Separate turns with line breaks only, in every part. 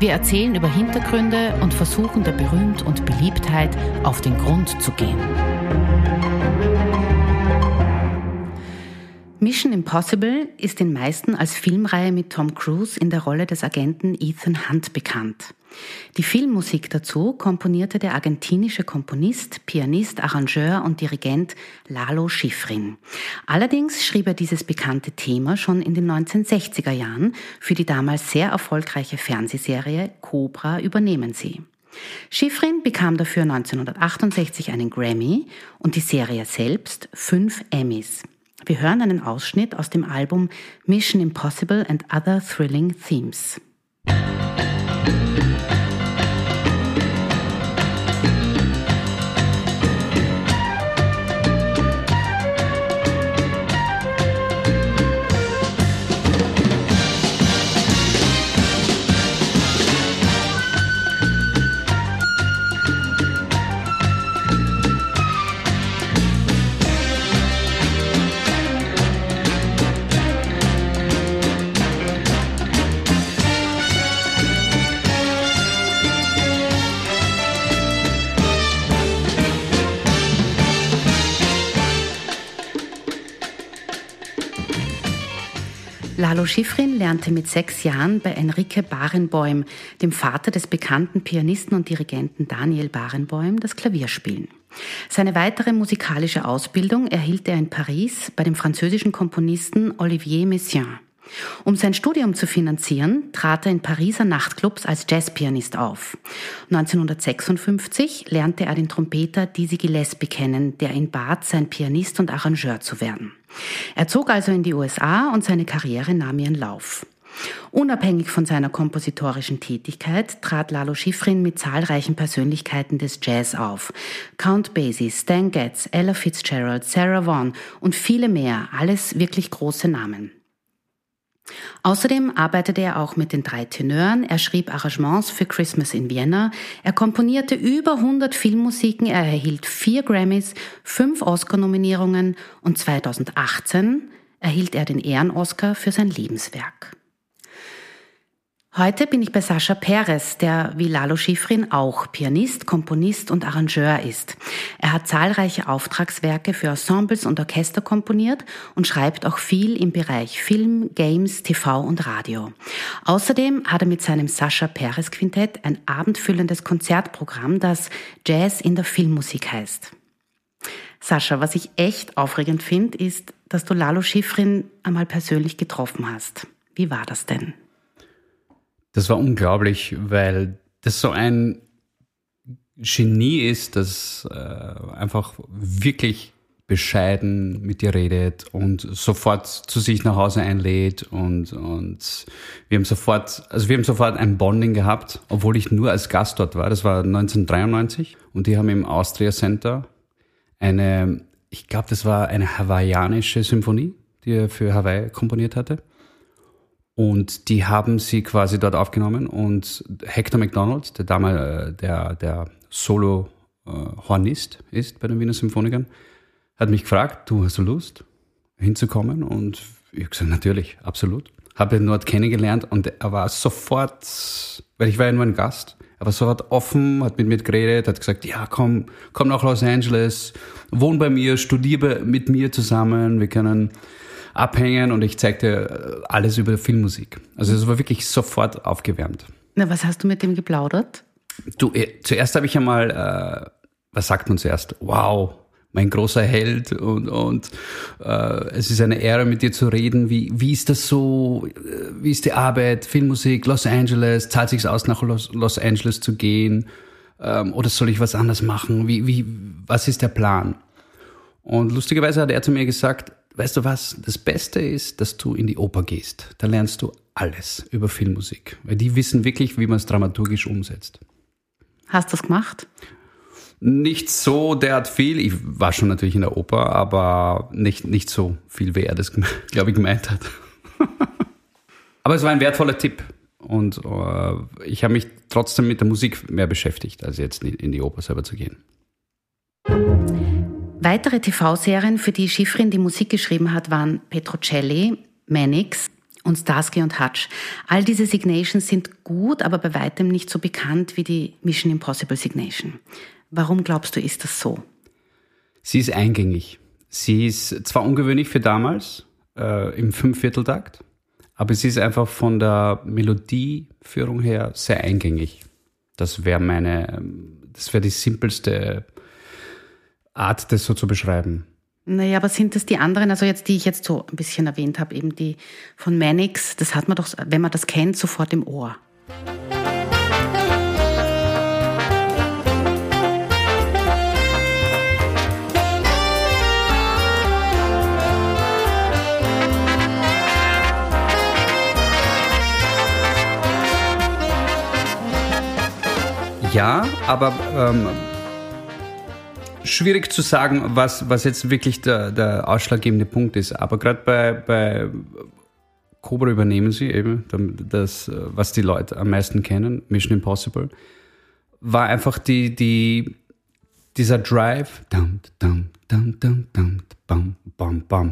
Wir erzählen über Hintergründe und versuchen der Berühmt und Beliebtheit auf den Grund zu gehen. Mission Impossible ist den meisten als Filmreihe mit Tom Cruise in der Rolle des Agenten Ethan Hunt bekannt. Die Filmmusik dazu komponierte der argentinische Komponist, Pianist, Arrangeur und Dirigent Lalo Schifrin. Allerdings schrieb er dieses bekannte Thema schon in den 1960er Jahren für die damals sehr erfolgreiche Fernsehserie Cobra übernehmen sie. Schifrin bekam dafür 1968 einen Grammy und die Serie selbst fünf Emmys. Wir hören einen Ausschnitt aus dem Album Mission Impossible and Other Thrilling Themes. Lalo Schifrin lernte mit sechs Jahren bei Enrique Barenboim, dem Vater des bekannten Pianisten und Dirigenten Daniel Barenboim, das Klavier spielen. Seine weitere musikalische Ausbildung erhielt er in Paris bei dem französischen Komponisten Olivier Messiaen. Um sein Studium zu finanzieren, trat er in Pariser Nachtclubs als Jazzpianist auf. 1956 lernte er den Trompeter Dizzy Gillespie kennen, der ihn bat, sein Pianist und Arrangeur zu werden. Er zog also in die USA und seine Karriere nahm ihren Lauf. Unabhängig von seiner kompositorischen Tätigkeit trat Lalo Schifrin mit zahlreichen Persönlichkeiten des Jazz auf. Count Basie, Stan Getz, Ella Fitzgerald, Sarah Vaughan und viele mehr, alles wirklich große Namen. Außerdem arbeitete er auch mit den drei Tenören, er schrieb Arrangements für Christmas in Vienna, er komponierte über 100 Filmmusiken, er erhielt vier Grammys, fünf Oscar-Nominierungen und 2018 erhielt er den Ehren-Oscar für sein Lebenswerk. Heute bin ich bei Sascha Perez, der wie Lalo Schifrin auch Pianist, Komponist und Arrangeur ist. Er hat zahlreiche Auftragswerke für Ensembles und Orchester komponiert und schreibt auch viel im Bereich Film, Games, TV und Radio. Außerdem hat er mit seinem Sascha Perez Quintett ein abendfüllendes Konzertprogramm, das Jazz in der Filmmusik heißt. Sascha, was ich echt aufregend finde, ist, dass du Lalo Schifrin einmal persönlich getroffen hast. Wie war das denn?
Das war unglaublich, weil das so ein Genie ist, das äh, einfach wirklich bescheiden mit dir redet und sofort zu sich nach Hause einlädt und, und wir haben sofort, also wir haben sofort ein Bonding gehabt, obwohl ich nur als Gast dort war. Das war 1993 und die haben im Austria Center eine, ich glaube, das war eine hawaiianische Symphonie, die er für Hawaii komponiert hatte. Und die haben sie quasi dort aufgenommen und Hector McDonald, der damals äh, der, der Solo-Hornist äh, ist bei den Wiener Symphonikern, hat mich gefragt, du hast du Lust hinzukommen? Und ich habe gesagt, natürlich, absolut. Habe ihn dort kennengelernt und er war sofort, weil ich war ja nur ein Gast, er war sofort offen, hat mit mir geredet, hat gesagt, ja, komm, komm nach Los Angeles, wohn bei mir, studiere mit mir zusammen, wir können abhängen und ich zeigte alles über Filmmusik. Also es war wirklich sofort aufgewärmt.
Na, was hast du mit dem geplaudert?
Du, eh, zuerst habe ich einmal, äh, was sagt man zuerst? Wow, mein großer Held und, und äh, es ist eine Ehre, mit dir zu reden. Wie, wie ist das so? Wie ist die Arbeit? Filmmusik, Los Angeles? Zahlt sich aus, nach Los, Los Angeles zu gehen? Ähm, oder soll ich was anderes machen? Wie, wie, was ist der Plan? Und lustigerweise hat er zu mir gesagt, weißt du was, das Beste ist, dass du in die Oper gehst. Da lernst du alles über Filmmusik. Weil die wissen wirklich, wie man es dramaturgisch umsetzt.
Hast du das gemacht?
Nicht so derart viel. Ich war schon natürlich in der Oper, aber nicht, nicht so viel, wie er das, glaube ich, gemeint hat. aber es war ein wertvoller Tipp. Und äh, ich habe mich trotzdem mit der Musik mehr beschäftigt, als jetzt in die Oper selber zu gehen.
Weitere TV-Serien, für die Schifrin die Musik geschrieben hat, waren Petrocelli, Mannix und Starsky und Hutch. All diese Signations sind gut, aber bei weitem nicht so bekannt wie die Mission Impossible Signation. Warum glaubst du, ist das so?
Sie ist eingängig. Sie ist zwar ungewöhnlich für damals, äh, im Fünfvierteltakt, aber sie ist einfach von der Melodieführung her sehr eingängig. Das wäre meine, das wäre die simpelste Art, das so zu beschreiben.
Naja, aber sind das die anderen, also jetzt, die ich jetzt so ein bisschen erwähnt habe, eben die von Mannix, das hat man doch, wenn man das kennt, sofort im Ohr.
Ja, aber ähm, schwierig zu sagen, was, was jetzt wirklich der, der ausschlaggebende Punkt ist. Aber gerade bei, bei Cobra übernehmen sie eben das, was die Leute am meisten kennen, Mission Impossible, war einfach die, die, dieser Drive.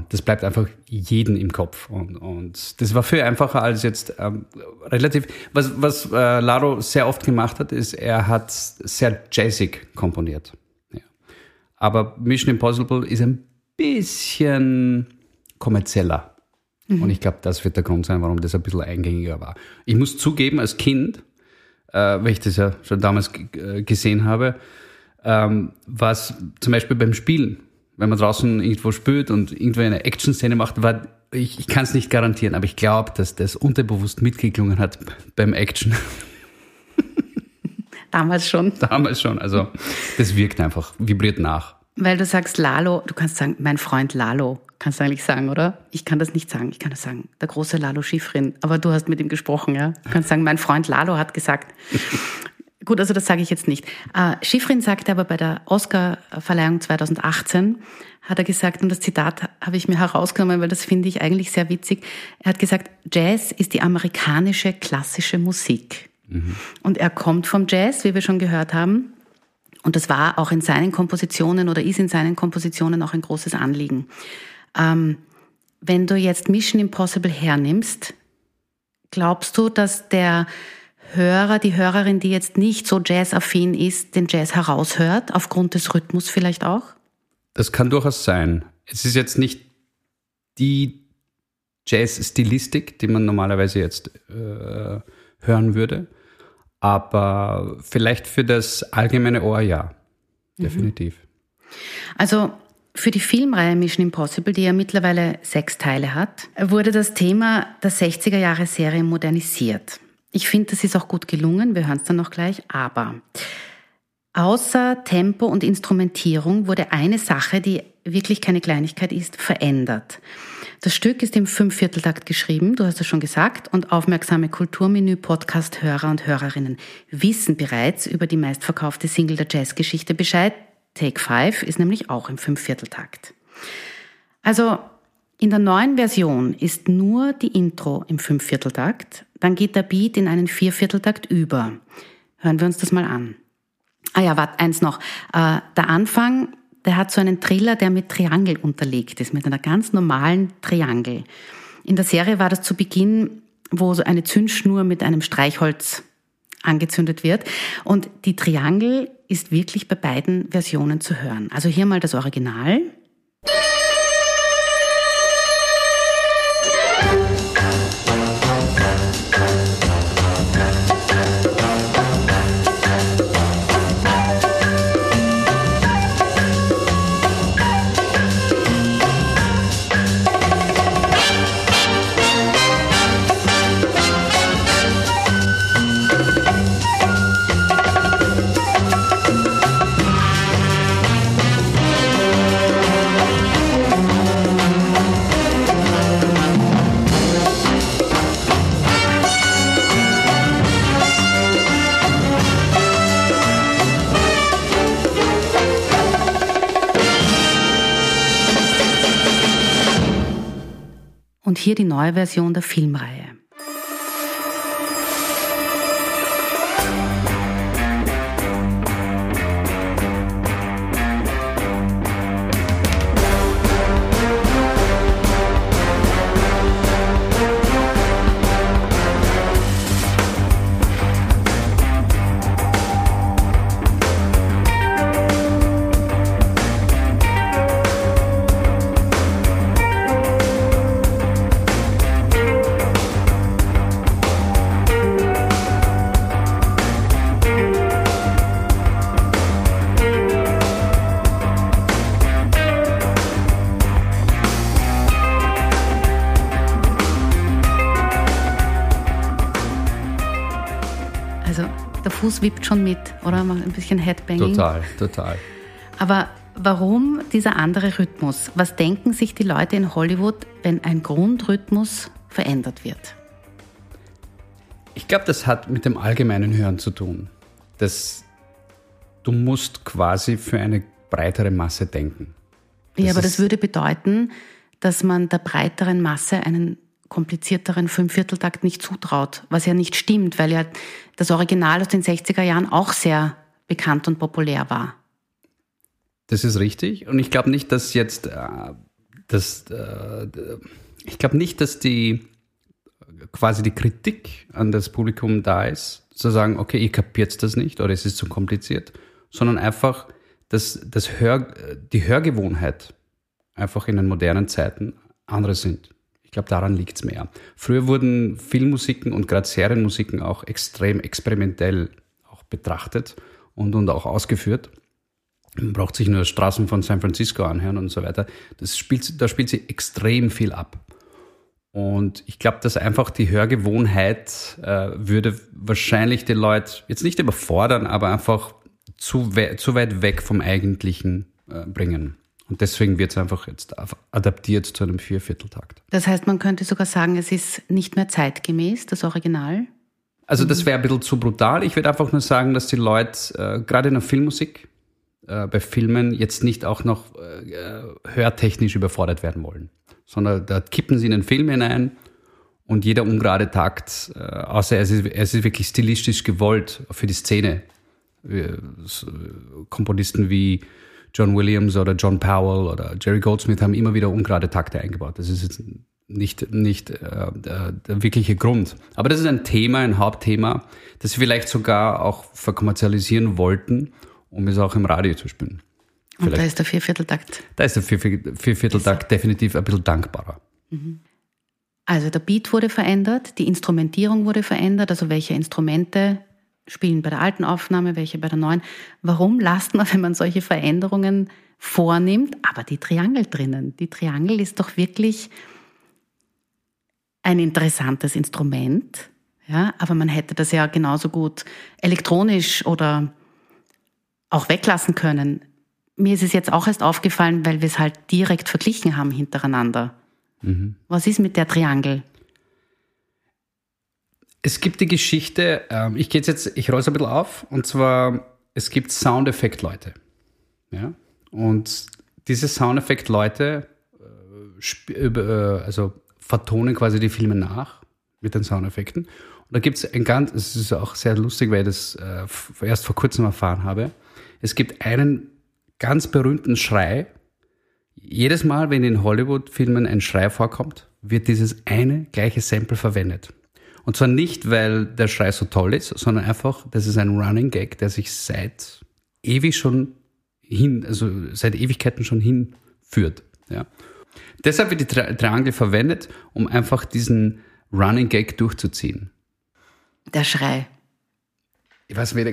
Das bleibt einfach jeden im Kopf. Und, und das war viel einfacher als jetzt ähm, relativ. Was, was äh, Laro sehr oft gemacht hat, ist, er hat sehr jazzig komponiert. Aber Mission Impossible ist ein bisschen kommerzieller. Mhm. Und ich glaube, das wird der Grund sein, warum das ein bisschen eingängiger war. Ich muss zugeben, als Kind, äh, weil ich das ja schon damals äh, gesehen habe, ähm, was zum Beispiel beim Spielen wenn man draußen irgendwo spielt und irgendwo eine Action-Szene macht, war, ich, ich kann es nicht garantieren, aber ich glaube, dass das unterbewusst mitgeklungen hat beim Action.
Damals schon.
Damals schon. Also das wirkt einfach, vibriert nach.
Weil du sagst Lalo, du kannst sagen, mein Freund Lalo, kannst du eigentlich sagen, oder? Ich kann das nicht sagen, ich kann das sagen, der große Lalo Schifrin. Aber du hast mit ihm gesprochen, ja? Du kannst sagen, mein Freund Lalo hat gesagt. Gut, also das sage ich jetzt nicht. Äh, Schifrin sagte aber bei der Oscar-Verleihung 2018, hat er gesagt, und das Zitat habe ich mir herausgenommen, weil das finde ich eigentlich sehr witzig. Er hat gesagt, Jazz ist die amerikanische klassische Musik. Und er kommt vom Jazz, wie wir schon gehört haben. Und das war auch in seinen Kompositionen oder ist in seinen Kompositionen auch ein großes Anliegen. Ähm, wenn du jetzt Mission Impossible hernimmst, glaubst du, dass der Hörer, die Hörerin, die jetzt nicht so jazzaffin ist, den Jazz heraushört, aufgrund des Rhythmus vielleicht auch?
Das kann durchaus sein. Es ist jetzt nicht die Jazz-Stilistik, die man normalerweise jetzt äh, hören würde, aber vielleicht für das allgemeine Ohr ja, mhm. definitiv.
Also für die Filmreihe Mission Impossible, die ja mittlerweile sechs Teile hat, wurde das Thema der 60er Jahre Serie modernisiert. Ich finde, das ist auch gut gelungen, wir hören es dann noch gleich, aber außer Tempo und Instrumentierung wurde eine Sache, die wirklich keine Kleinigkeit ist, verändert. Das Stück ist im Fünfvierteltakt geschrieben, du hast es schon gesagt, und aufmerksame Kulturmenü-Podcast-Hörer und Hörerinnen wissen bereits über die meistverkaufte Single der Jazzgeschichte Bescheid. Take Five ist nämlich auch im Fünfvierteltakt. Also in der neuen Version ist nur die Intro im Fünfvierteltakt dann geht der Beat in einen Viervierteltakt über. Hören wir uns das mal an. Ah ja, warte, eins noch. Äh, der Anfang, der hat so einen Triller, der mit Triangel unterlegt ist, mit einer ganz normalen Triangel. In der Serie war das zu Beginn, wo so eine Zündschnur mit einem Streichholz angezündet wird. Und die Triangel ist wirklich bei beiden Versionen zu hören. Also hier mal das Original. Hier die neue Version der Filmreihe. Fuß wippt schon mit, oder? Ein bisschen Headbanging.
Total, total.
Aber warum dieser andere Rhythmus? Was denken sich die Leute in Hollywood, wenn ein Grundrhythmus verändert wird?
Ich glaube, das hat mit dem allgemeinen Hören zu tun. Das, du musst quasi für eine breitere Masse denken.
Das ja, aber das würde bedeuten, dass man der breiteren Masse einen komplizierteren Fünfvierteltakt nicht zutraut, was ja nicht stimmt, weil ja das Original aus den 60er Jahren auch sehr bekannt und populär war.
Das ist richtig und ich glaube nicht, dass jetzt äh, das, äh, ich glaube nicht, dass die quasi die Kritik an das Publikum da ist, zu sagen, okay, ihr kapiert das nicht oder es ist zu kompliziert, sondern einfach, dass das Hör, die Hörgewohnheit einfach in den modernen Zeiten andere sind glaube, daran liegt es mehr. Früher wurden Filmmusiken und gerade Serienmusiken auch extrem experimentell auch betrachtet und, und auch ausgeführt. Man braucht sich nur Straßen von San Francisco anhören und so weiter. Das spielt, da spielt sie extrem viel ab. Und ich glaube, dass einfach die Hörgewohnheit äh, würde wahrscheinlich die Leute jetzt nicht überfordern, aber einfach zu, we zu weit weg vom Eigentlichen äh, bringen. Und deswegen wird es einfach jetzt adaptiert zu einem Viervierteltakt.
Das heißt, man könnte sogar sagen, es ist nicht mehr zeitgemäß, das Original?
Also das wäre ein bisschen zu brutal. Ich würde einfach nur sagen, dass die Leute äh, gerade in der Filmmusik, äh, bei Filmen jetzt nicht auch noch äh, hörtechnisch überfordert werden wollen, sondern da kippen sie in den Film hinein und jeder ungerade Takt, äh, außer es ist, es ist wirklich stilistisch gewollt für die Szene. Äh, Komponisten wie John Williams oder John Powell oder Jerry Goldsmith haben immer wieder ungerade Takte eingebaut. Das ist jetzt nicht, nicht äh, der, der wirkliche Grund. Aber das ist ein Thema, ein Hauptthema, das sie vielleicht sogar auch verkommerzialisieren wollten, um es auch im Radio zu spielen.
Vielleicht. Und da ist der Viervierteltakt.
Da ist der Viervierteltakt definitiv ein bisschen dankbarer. Mhm.
Also der Beat wurde verändert, die Instrumentierung wurde verändert, also welche Instrumente spielen bei der alten Aufnahme, welche bei der neuen. Warum lasst man, wenn man solche Veränderungen vornimmt, aber die Triangel drinnen? Die Triangel ist doch wirklich ein interessantes Instrument, ja, aber man hätte das ja genauso gut elektronisch oder auch weglassen können. Mir ist es jetzt auch erst aufgefallen, weil wir es halt direkt verglichen haben hintereinander. Mhm. Was ist mit der Triangel?
Es gibt die Geschichte, ähm, ich gehe jetzt, ich roll es ein bisschen auf, und zwar, es gibt Soundeffekt-Leute. Ja? Und diese Soundeffekt-Leute äh, äh, also vertonen quasi die Filme nach mit den Soundeffekten. Und da gibt es ein ganz, es ist auch sehr lustig, weil ich das äh, erst vor kurzem erfahren habe. Es gibt einen ganz berühmten Schrei. Jedes Mal, wenn in Hollywood-Filmen ein Schrei vorkommt, wird dieses eine gleiche Sample verwendet. Und zwar nicht, weil der Schrei so toll ist, sondern einfach, das ist ein Running Gag, der sich seit ewig schon hin, also seit Ewigkeiten schon hinführt. Ja. Deshalb wird die Tri Triangel verwendet, um einfach diesen Running Gag durchzuziehen.
Der Schrei.
Ich weiß weder.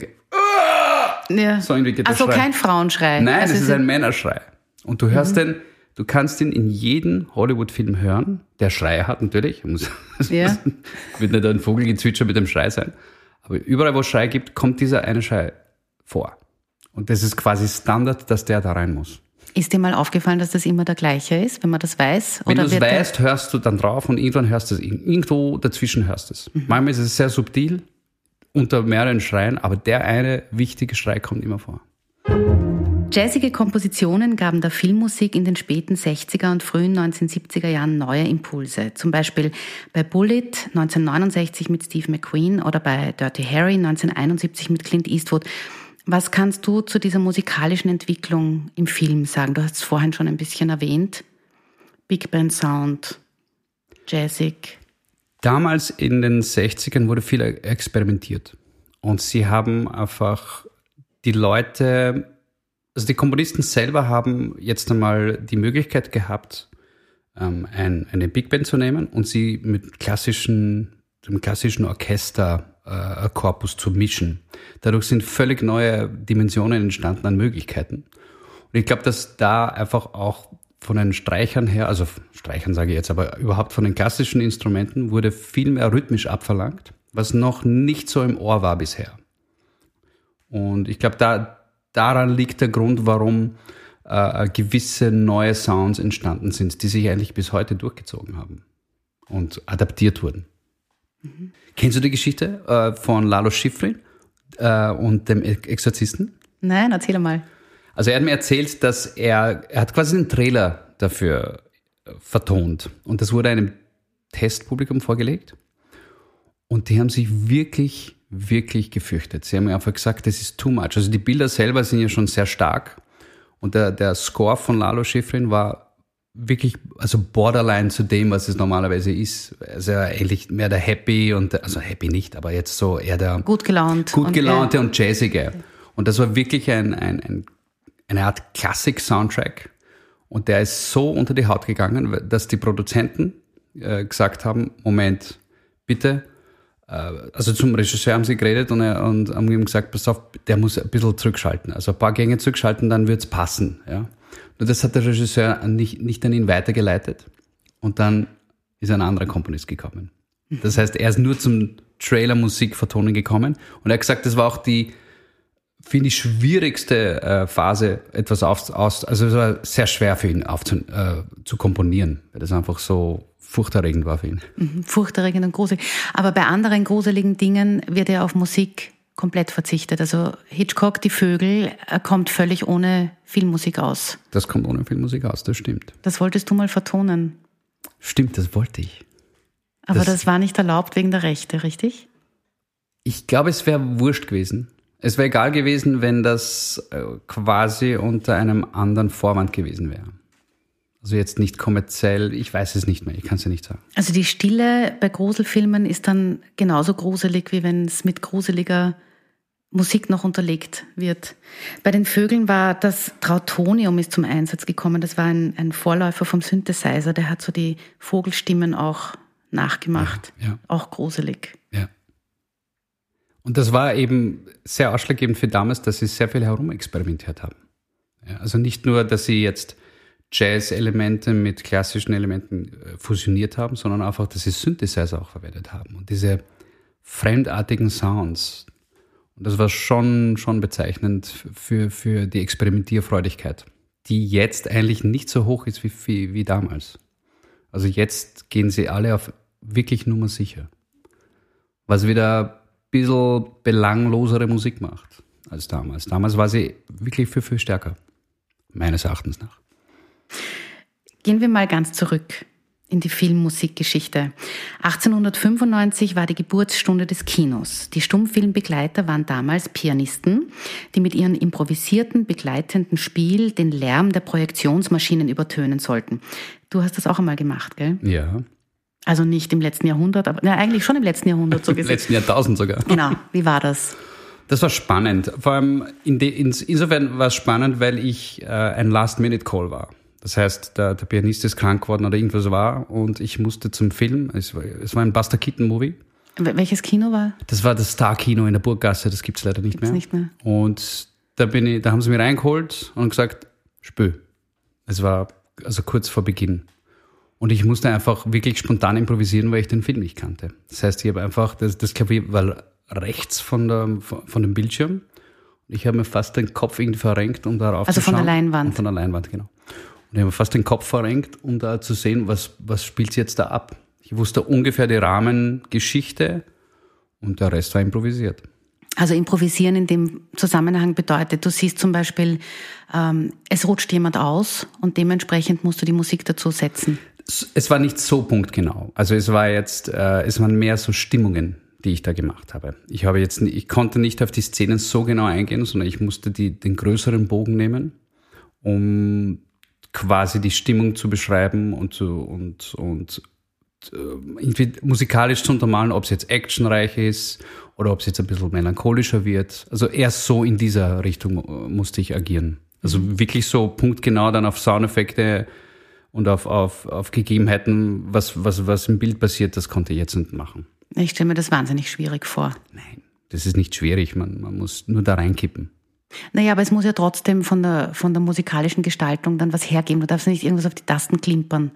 Ja. So irgendwie geht also kein Frauenschrei.
Nein, also es ist ein Männerschrei. Und du hörst mhm. den Du kannst ihn in jedem Hollywood-Film hören, der Schrei hat natürlich. Muss, ja. wird nicht ein Vogelgezwitscher mit dem Schrei sein. Aber überall, wo es Schrei gibt, kommt dieser eine Schrei vor. Und das ist quasi Standard, dass der da rein muss.
Ist dir mal aufgefallen, dass das immer der gleiche ist, wenn man das weiß?
Wenn du es weißt, hörst du dann drauf und irgendwann hörst du es. Irgendwo dazwischen hörst du es. Mhm. Manchmal ist es sehr subtil, unter mehreren Schreien, aber der eine wichtige Schrei kommt immer vor.
Jazzige Kompositionen gaben der Filmmusik in den späten 60er und frühen 1970er Jahren neue Impulse. Zum Beispiel bei Bullet 1969 mit Steve McQueen oder bei Dirty Harry 1971 mit Clint Eastwood. Was kannst du zu dieser musikalischen Entwicklung im Film sagen? Du hast es vorhin schon ein bisschen erwähnt. Big Band Sound, Jazzig.
Damals in den 60ern wurde viel experimentiert. Und sie haben einfach die Leute also die Komponisten selber haben jetzt einmal die Möglichkeit gehabt, ähm, ein, eine Big Band zu nehmen und sie mit klassischen, dem klassischen Orchesterkorpus äh, zu mischen. Dadurch sind völlig neue Dimensionen entstanden an Möglichkeiten. Und ich glaube, dass da einfach auch von den Streichern her, also Streichern sage ich jetzt, aber überhaupt von den klassischen Instrumenten wurde viel mehr rhythmisch abverlangt, was noch nicht so im Ohr war bisher. Und ich glaube, da, daran liegt der Grund, warum äh, gewisse neue Sounds entstanden sind, die sich eigentlich bis heute durchgezogen haben und adaptiert wurden. Mhm. Kennst du die Geschichte äh, von Lalo Schifrin äh, und dem Exorzisten?
Nein, erzähl mal.
Also er hat mir erzählt, dass er, er hat quasi einen Trailer dafür äh, vertont und das wurde einem Testpublikum vorgelegt und die haben sich wirklich wirklich gefürchtet. Sie haben einfach gesagt, das ist too much. Also die Bilder selber sind ja schon sehr stark. Und der, der Score von Lalo Schifrin war wirklich, also borderline zu dem, was es normalerweise ist. Also eigentlich mehr der Happy und, also Happy nicht, aber jetzt so eher der
gut gelaunt.
Gut gelaunte und, und jazzige. Und das war wirklich ein, ein, ein eine Art Klassik-Soundtrack. Und der ist so unter die Haut gegangen, dass die Produzenten äh, gesagt haben, Moment, bitte, also zum Regisseur haben sie geredet und, er, und haben ihm gesagt, pass auf, der muss ein bisschen zurückschalten. Also ein paar Gänge zurückschalten, dann wird's passen. Ja. Und das hat der Regisseur nicht, nicht an ihn weitergeleitet. Und dann ist ein anderer Komponist gekommen. Das heißt, er ist nur zum Trailer-Musik vertonen gekommen. Und er hat gesagt, das war auch die, finde ich, schwierigste äh, Phase, etwas aus, aus, also es war sehr schwer für ihn aufzu, äh, zu komponieren, weil das einfach so furchterregend war für ihn.
Mhm, furchterregend und gruselig. Aber bei anderen gruseligen Dingen wird er auf Musik komplett verzichtet. Also Hitchcock, die Vögel, kommt völlig ohne Filmmusik aus.
Das kommt ohne Filmmusik aus, das stimmt.
Das wolltest du mal vertonen.
Stimmt, das wollte ich.
Aber das, das war nicht erlaubt wegen der Rechte, richtig?
Ich glaube, es wäre wurscht gewesen. Es wäre egal gewesen, wenn das äh, quasi unter einem anderen Vorwand gewesen wäre. Also jetzt nicht kommerziell, ich weiß es nicht mehr, ich kann es ja nicht sagen.
Also die Stille bei Gruselfilmen ist dann genauso gruselig, wie wenn es mit gruseliger Musik noch unterlegt wird. Bei den Vögeln war das Trautonium ist zum Einsatz gekommen. Das war ein, ein Vorläufer vom Synthesizer, der hat so die Vogelstimmen auch nachgemacht. Ja, ja. Auch gruselig.
Ja. Und das war eben sehr ausschlaggebend für damals, dass sie sehr viel herumexperimentiert haben. Ja, also nicht nur, dass sie jetzt Jazz-Elemente mit klassischen Elementen äh, fusioniert haben, sondern einfach, dass sie Synthesizer auch verwendet haben. Und diese fremdartigen Sounds. Und das war schon, schon bezeichnend für, für die Experimentierfreudigkeit, die jetzt eigentlich nicht so hoch ist wie, wie, wie damals. Also jetzt gehen sie alle auf wirklich Nummer sicher. Was wieder ein bisschen belanglosere Musik macht als damals. Damals war sie wirklich viel, viel stärker. Meines Erachtens nach.
Gehen wir mal ganz zurück in die Filmmusikgeschichte. 1895 war die Geburtsstunde des Kinos. Die Stummfilmbegleiter waren damals Pianisten, die mit ihrem improvisierten, begleitenden Spiel den Lärm der Projektionsmaschinen übertönen sollten. Du hast das auch einmal gemacht, gell?
Ja.
Also nicht im letzten Jahrhundert, aber na, eigentlich schon im letzten Jahrhundert
so. Im letzten Jahrtausend sogar.
Genau. Wie war das?
Das war spannend. Vor allem in de, ins, insofern war es spannend, weil ich äh, ein Last-Minute-Call war. Das heißt, der, der Pianist ist krank geworden oder irgendwas war und ich musste zum Film. Es war, es war ein Buster Keaton-Movie.
Welches Kino war?
Das war das Star-Kino in der Burggasse, das gibt's leider nicht
gibt's
mehr.
nicht mehr.
Und da bin ich, da haben sie mich reingeholt und gesagt, spö. Es war also kurz vor Beginn. Und ich musste einfach wirklich spontan improvisieren, weil ich den Film nicht kannte. Das heißt, ich habe einfach, das, das Klavier war rechts von, der, von dem Bildschirm. Und ich habe mir fast den Kopf irgendwie verrenkt, um darauf
also
zu schauen.
Also von der Leinwand? Und
von der Leinwand, genau. Und ich habe fast den Kopf verrenkt, um da zu sehen, was, was spielt jetzt da ab. Ich wusste ungefähr die Rahmengeschichte und der Rest war improvisiert.
Also improvisieren in dem Zusammenhang bedeutet, du siehst zum Beispiel, ähm, es rutscht jemand aus und dementsprechend musst du die Musik dazu setzen.
Es war nicht so punktgenau. Also es war jetzt, äh, es waren mehr so Stimmungen, die ich da gemacht habe. Ich habe jetzt, ich konnte nicht auf die Szenen so genau eingehen, sondern ich musste die, den größeren Bogen nehmen, um quasi die Stimmung zu beschreiben und zu, und, und äh, irgendwie musikalisch zu untermalen, ob es jetzt actionreich ist oder ob es jetzt ein bisschen melancholischer wird. Also erst so in dieser Richtung äh, musste ich agieren. Also mhm. wirklich so punktgenau dann auf Soundeffekte und auf, auf, auf Gegebenheiten, was, was, was im Bild passiert, das konnte ich jetzt nicht machen.
Ich stelle mir das wahnsinnig schwierig vor.
Nein, das ist nicht schwierig. Man, man muss nur da reinkippen.
Naja, aber es muss ja trotzdem von der, von der musikalischen Gestaltung dann was hergeben. Du darfst nicht irgendwas auf die Tasten klimpern.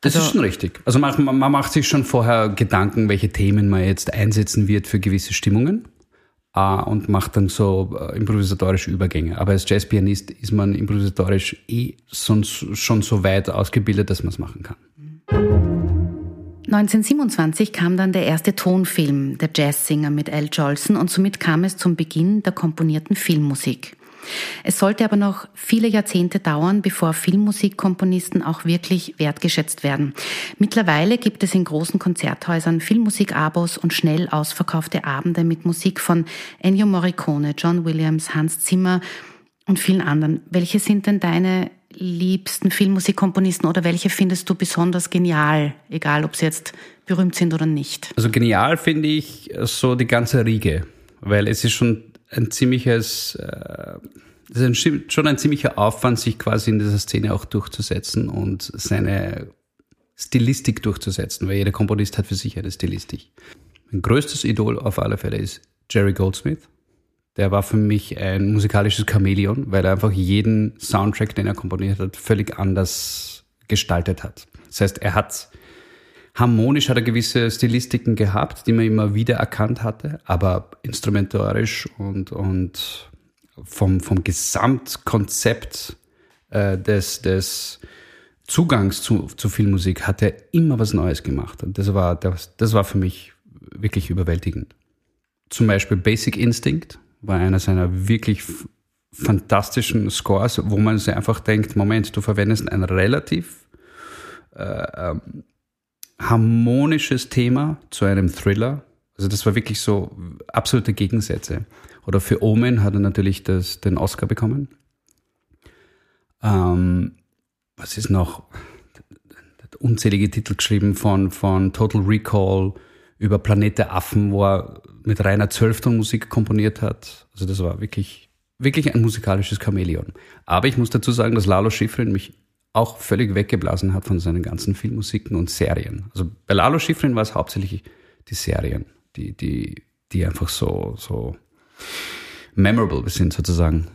Das also, ist schon richtig. Also man, man macht sich schon vorher Gedanken, welche Themen man jetzt einsetzen wird für gewisse Stimmungen uh, und macht dann so uh, improvisatorische Übergänge. Aber als Jazzpianist ist man improvisatorisch eh sonst schon so weit ausgebildet, dass man es machen kann.
1927 kam dann der erste Tonfilm, der Jazzsinger mit Al Jolson, und somit kam es zum Beginn der komponierten Filmmusik. Es sollte aber noch viele Jahrzehnte dauern, bevor Filmmusikkomponisten auch wirklich wertgeschätzt werden. Mittlerweile gibt es in großen Konzerthäusern Filmmusikabos und schnell ausverkaufte Abende mit Musik von Ennio Morricone, John Williams, Hans Zimmer und vielen anderen. Welche sind denn deine liebsten Filmmusikkomponisten oder welche findest du besonders genial, egal ob sie jetzt berühmt sind oder nicht?
Also genial finde ich so die ganze Riege, weil es ist schon ein ziemliches, äh, es ist schon ein ziemlicher Aufwand, sich quasi in dieser Szene auch durchzusetzen und seine Stilistik durchzusetzen, weil jeder Komponist hat für sich eine Stilistik. Mein größtes Idol auf alle Fälle ist Jerry Goldsmith der war für mich ein musikalisches Chamäleon, weil er einfach jeden Soundtrack, den er komponiert hat, völlig anders gestaltet hat. Das heißt, er hat harmonisch hat er gewisse Stilistiken gehabt, die man immer wieder erkannt hatte, aber instrumentarisch und, und vom, vom Gesamtkonzept äh, des, des Zugangs zu, zu Filmmusik hat er immer was Neues gemacht. Und das war, das, das war für mich wirklich überwältigend. Zum Beispiel Basic Instinct war einer seiner wirklich fantastischen Scores, wo man sich einfach denkt, Moment, du verwendest ein relativ äh, ähm, harmonisches Thema zu einem Thriller. Also das war wirklich so absolute Gegensätze. Oder für Omen hat er natürlich das, den Oscar bekommen. Ähm, was ist noch? Unzählige Titel geschrieben von, von Total Recall über Planet der Affen, wo er mit reiner Zwölftonmusik komponiert hat. Also das war wirklich, wirklich ein musikalisches Chamäleon. Aber ich muss dazu sagen, dass Lalo Schifrin mich auch völlig weggeblasen hat von seinen ganzen Filmmusiken und Serien. Also bei Lalo Schifrin war es hauptsächlich die Serien, die, die, die einfach so, so memorable sind sozusagen.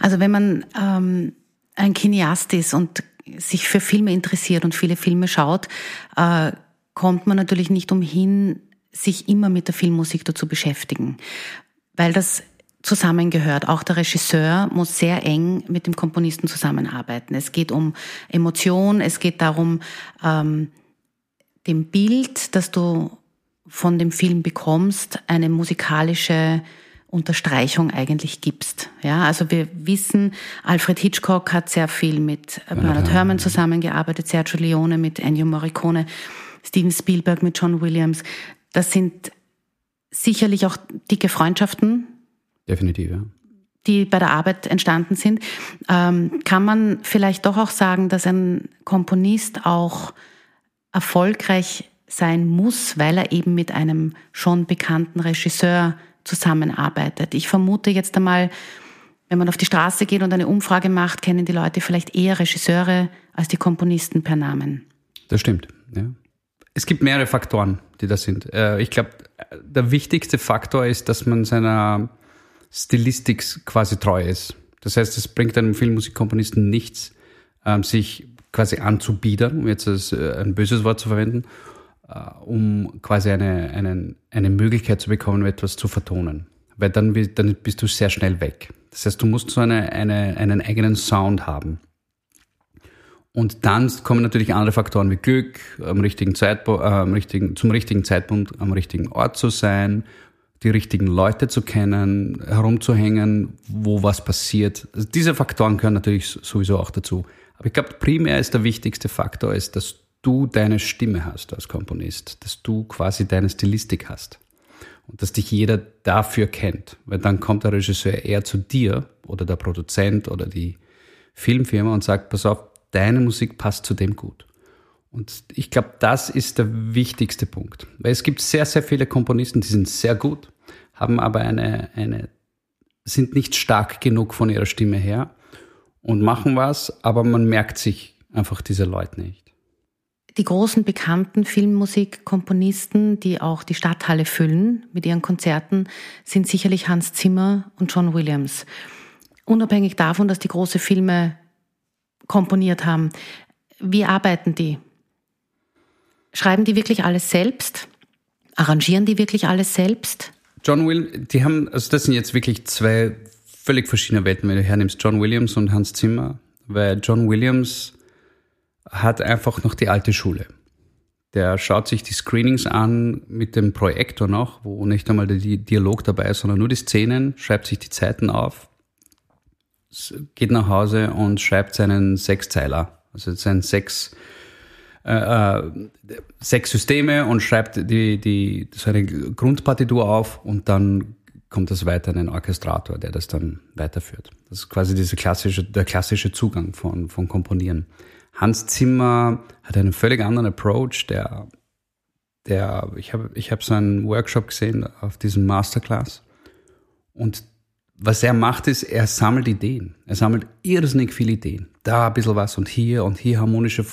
Also wenn man ähm, ein Kineast ist und sich für Filme interessiert und viele Filme schaut, äh, kommt man natürlich nicht umhin, sich immer mit der Filmmusik dazu beschäftigen, weil das zusammengehört. Auch der Regisseur muss sehr eng mit dem Komponisten zusammenarbeiten. Es geht um Emotion, es geht darum, ähm, dem Bild, das du von dem Film bekommst, eine musikalische Unterstreichung eigentlich gibst. Ja, also wir wissen, Alfred Hitchcock hat sehr viel mit Bernard Herrmann zusammengearbeitet, Sergio Leone mit Ennio Morricone. Steven Spielberg mit John Williams. Das sind sicherlich auch dicke Freundschaften.
Definitiv, ja.
Die bei der Arbeit entstanden sind. Ähm, kann man vielleicht doch auch sagen, dass ein Komponist auch erfolgreich sein muss, weil er eben mit einem schon bekannten Regisseur zusammenarbeitet. Ich vermute jetzt einmal, wenn man auf die Straße geht und eine Umfrage macht, kennen die Leute vielleicht eher Regisseure als die Komponisten per Namen.
Das stimmt, ja. Es gibt mehrere Faktoren, die da sind. Äh, ich glaube, der wichtigste Faktor ist, dass man seiner Stilistik quasi treu ist. Das heißt, es bringt einem Filmmusikkomponisten nichts, ähm, sich quasi anzubiedern, um jetzt äh, ein böses Wort zu verwenden, äh, um quasi eine, eine, eine Möglichkeit zu bekommen, etwas zu vertonen. Weil dann, dann bist du sehr schnell weg. Das heißt, du musst so eine, eine, einen eigenen Sound haben. Und dann kommen natürlich andere Faktoren wie Glück, am richtigen Zeitpunkt, äh, am richtigen, zum richtigen Zeitpunkt am richtigen Ort zu sein, die richtigen Leute zu kennen, herumzuhängen, wo was passiert. Also diese Faktoren gehören natürlich sowieso auch dazu. Aber ich glaube, primär ist der wichtigste Faktor, ist, dass du deine Stimme hast als Komponist, dass du quasi deine Stilistik hast und dass dich jeder dafür kennt. Weil dann kommt der Regisseur eher zu dir oder der Produzent oder die Filmfirma und sagt, pass auf, deine Musik passt zu dem gut. Und ich glaube, das ist der wichtigste Punkt. Weil es gibt sehr, sehr viele Komponisten, die sind sehr gut, haben aber eine, eine, sind nicht stark genug von ihrer Stimme her und machen was, aber man merkt sich einfach diese Leute nicht.
Die großen bekannten Filmmusikkomponisten, die auch die Stadthalle füllen mit ihren Konzerten, sind sicherlich Hans Zimmer und John Williams. Unabhängig davon, dass die große Filme komponiert haben, wie arbeiten die? Schreiben die wirklich alles selbst? Arrangieren die wirklich alles selbst?
John Will, die haben, also das sind jetzt wirklich zwei völlig verschiedene Welten, wenn du hernimmst, John Williams und Hans Zimmer, weil John Williams hat einfach noch die alte Schule. Der schaut sich die Screenings an mit dem Projektor noch, wo nicht einmal der Dialog dabei ist, sondern nur die Szenen, schreibt sich die Zeiten auf, geht nach Hause und schreibt seinen Sechszeiler, also seinen sechs äh, äh, sechs Systeme und schreibt die, die, seine Grundpartitur auf und dann kommt das weiter in einen Orchestrator, der das dann weiterführt. Das ist quasi diese klassische, der klassische Zugang von, von Komponieren. Hans Zimmer hat einen völlig anderen Approach, der, der, ich habe ich hab so einen Workshop gesehen auf diesem Masterclass und was er macht, ist, er sammelt Ideen. Er sammelt irrsinnig viele Ideen. Da ein bisschen was und hier und hier harmonische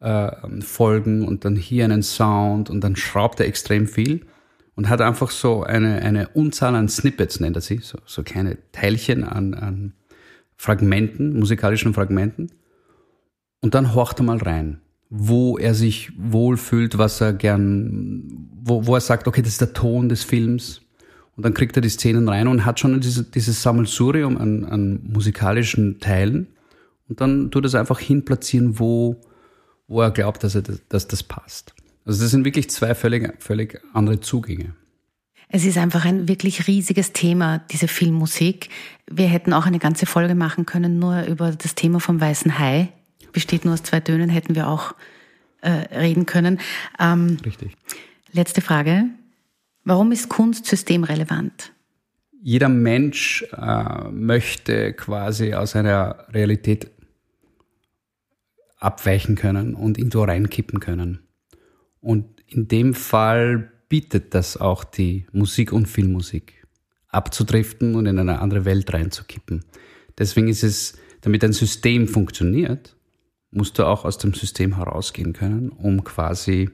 äh, Folgen und dann hier einen Sound und dann schraubt er extrem viel und hat einfach so eine, eine Unzahl an Snippets, nennt er sie, so, so kleine Teilchen an, an Fragmenten, musikalischen Fragmenten. Und dann horcht er mal rein, wo er sich wohlfühlt, was er gern, wo, wo er sagt, okay, das ist der Ton des Films. Und dann kriegt er die Szenen rein und hat schon diese, dieses Sammelsurium an, an musikalischen Teilen. Und dann tut er es einfach hinplatzieren, wo, wo er glaubt, dass, er das, dass das passt. Also das sind wirklich zwei völlig, völlig andere Zugänge.
Es ist einfach ein wirklich riesiges Thema, diese Filmmusik. Wir hätten auch eine ganze Folge machen können, nur über das Thema vom Weißen Hai. Besteht nur aus zwei Tönen, hätten wir auch äh, reden können.
Ähm, Richtig.
Letzte Frage. Warum ist Kunst systemrelevant?
Jeder Mensch äh, möchte quasi aus einer Realität abweichen können und irgendwo reinkippen können. Und in dem Fall bietet das auch die Musik und Filmmusik, abzudriften und in eine andere Welt reinzukippen. Deswegen ist es, damit ein System funktioniert, musst du auch aus dem System herausgehen können, um quasi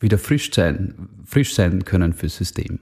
wieder frisch sein, frisch sein können fürs System.